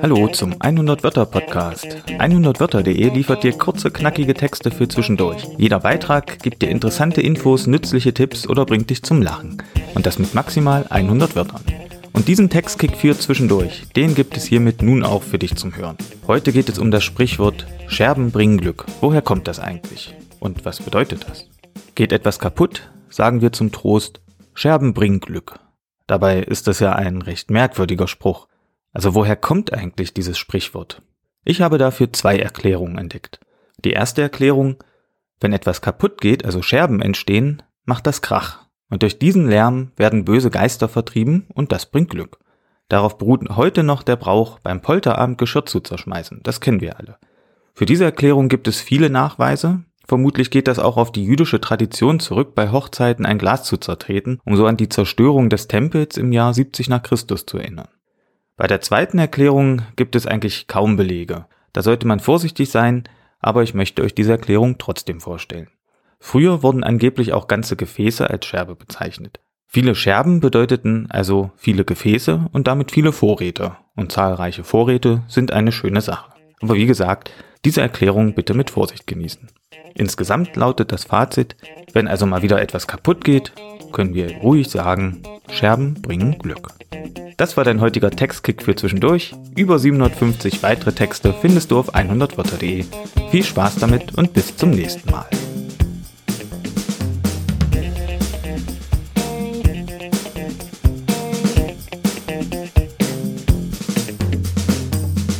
Hallo zum 100 Wörter Podcast. 100wörter.de liefert dir kurze, knackige Texte für zwischendurch. Jeder Beitrag gibt dir interessante Infos, nützliche Tipps oder bringt dich zum Lachen. Und das mit maximal 100 Wörtern. Und diesen Textkick für zwischendurch, den gibt es hiermit nun auch für dich zum Hören. Heute geht es um das Sprichwort Scherben bringen Glück. Woher kommt das eigentlich? Und was bedeutet das? Geht etwas kaputt, sagen wir zum Trost, Scherben bringen Glück. Dabei ist das ja ein recht merkwürdiger Spruch. Also woher kommt eigentlich dieses Sprichwort? Ich habe dafür zwei Erklärungen entdeckt. Die erste Erklärung, wenn etwas kaputt geht, also Scherben entstehen, macht das Krach. Und durch diesen Lärm werden böse Geister vertrieben und das bringt Glück. Darauf beruht heute noch der Brauch, beim Polterabend Geschirr zu zerschmeißen. Das kennen wir alle. Für diese Erklärung gibt es viele Nachweise. Vermutlich geht das auch auf die jüdische Tradition zurück, bei Hochzeiten ein Glas zu zertreten, um so an die Zerstörung des Tempels im Jahr 70 nach Christus zu erinnern. Bei der zweiten Erklärung gibt es eigentlich kaum Belege. Da sollte man vorsichtig sein, aber ich möchte euch diese Erklärung trotzdem vorstellen. Früher wurden angeblich auch ganze Gefäße als Scherbe bezeichnet. Viele Scherben bedeuteten also viele Gefäße und damit viele Vorräte. Und zahlreiche Vorräte sind eine schöne Sache. Aber wie gesagt, diese Erklärung bitte mit Vorsicht genießen. Insgesamt lautet das Fazit, wenn also mal wieder etwas kaputt geht, können wir ruhig sagen, Scherben bringen Glück. Das war dein heutiger Textkick für zwischendurch. Über 750 weitere Texte findest du auf 100wörter.de. Viel Spaß damit und bis zum nächsten Mal.